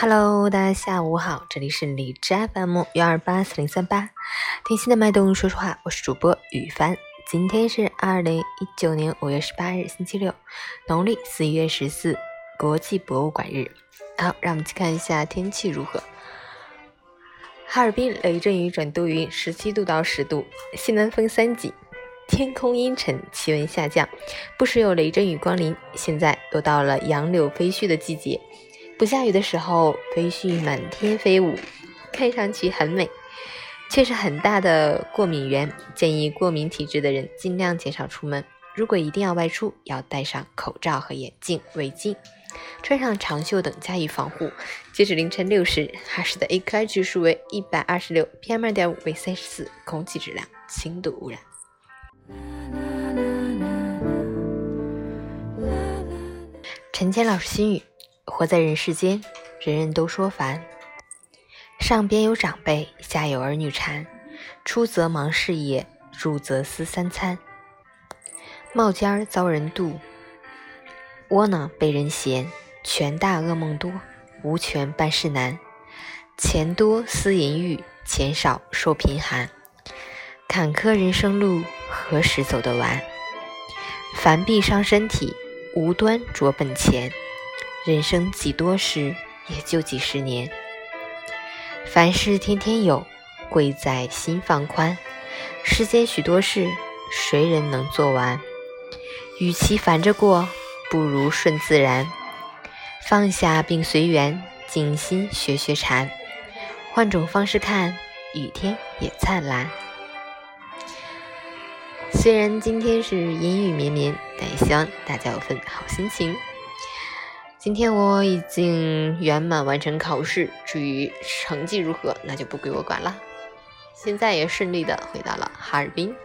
Hello，大家下午好，这里是荔枝 FM 幺二八四零三八，听心的脉动，说实话，我是主播雨帆。今天是二零一九年五月十八日，星期六，农历四月十四，国际博物馆日。好，让我们去看一下天气如何。哈尔滨雷阵雨转多云，十七度到十度，西南风三级，天空阴沉，气温下降，不时有雷阵雨光临。现在又到了杨柳飞絮的季节。不下雨的时候，飞絮满天飞舞，看上去很美，却是很大的过敏源。建议过敏体质的人尽量减少出门。如果一定要外出，要戴上口罩和眼镜、围巾，穿上长袖等加以防护。截止凌晨六时，哈市的 AQI 指数为一百二十六，PM 二点五为三十四，空气质量轻度污染。陈谦老师心语。活在人世间，人人都说烦。上边有长辈，下有儿女缠。出则忙事业，入则思三餐。冒尖儿遭人妒，窝囊被人嫌。权大噩梦多，无权办事难。钱多思淫欲，钱少受贫寒。坎坷人生路，何时走得完？烦必伤身体，无端着本钱。人生几多时，也就几十年。凡事天天有，贵在心放宽。世间许多事，谁人能做完？与其烦着过，不如顺自然。放下并随缘，静心学学禅。换种方式看，雨天也灿烂。虽然今天是阴雨绵绵，但也希望大家有份好心情。今天我已经圆满完成考试，至于成绩如何，那就不归我管了。现在也顺利的回到了哈尔滨。